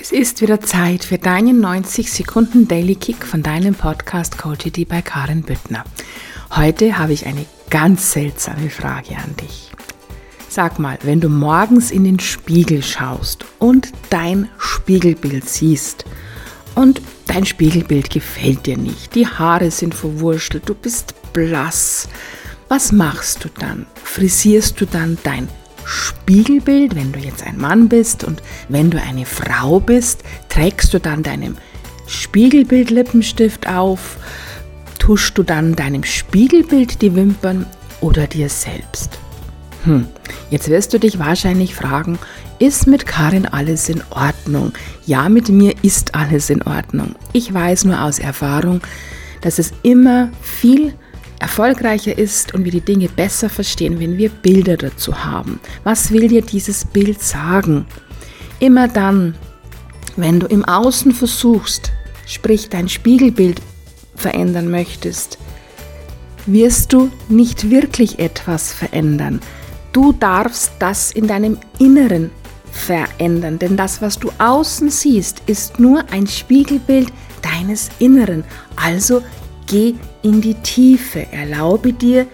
Es ist wieder Zeit für deinen 90 Sekunden Daily Kick von deinem Podcast Coachity bei Karin Büttner. Heute habe ich eine ganz seltsame Frage an dich. Sag mal, wenn du morgens in den Spiegel schaust und dein Spiegelbild siehst und dein Spiegelbild gefällt dir nicht, die Haare sind verwurschtelt, du bist blass, was machst du dann? Frisierst du dann dein Spiegelbild, wenn du jetzt ein Mann bist und wenn du eine Frau bist, trägst du dann deinem Spiegelbild Lippenstift auf, tuschst du dann deinem Spiegelbild die Wimpern oder dir selbst? Hm, jetzt wirst du dich wahrscheinlich fragen, ist mit Karin alles in Ordnung? Ja, mit mir ist alles in Ordnung. Ich weiß nur aus Erfahrung, dass es immer viel erfolgreicher ist und wir die Dinge besser verstehen, wenn wir Bilder dazu haben. Was will dir dieses Bild sagen? Immer dann, wenn du im Außen versuchst, sprich dein Spiegelbild verändern möchtest, wirst du nicht wirklich etwas verändern. Du darfst das in deinem Inneren verändern, denn das, was du außen siehst, ist nur ein Spiegelbild deines Inneren. Also Geh in die Tiefe. Erlaube dir,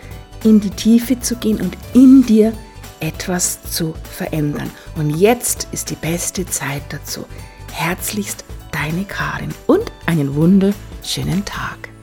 in die Tiefe zu gehen und in dir etwas zu verändern. Und jetzt ist die beste Zeit dazu. Herzlichst deine Karin und einen wunderschönen Tag.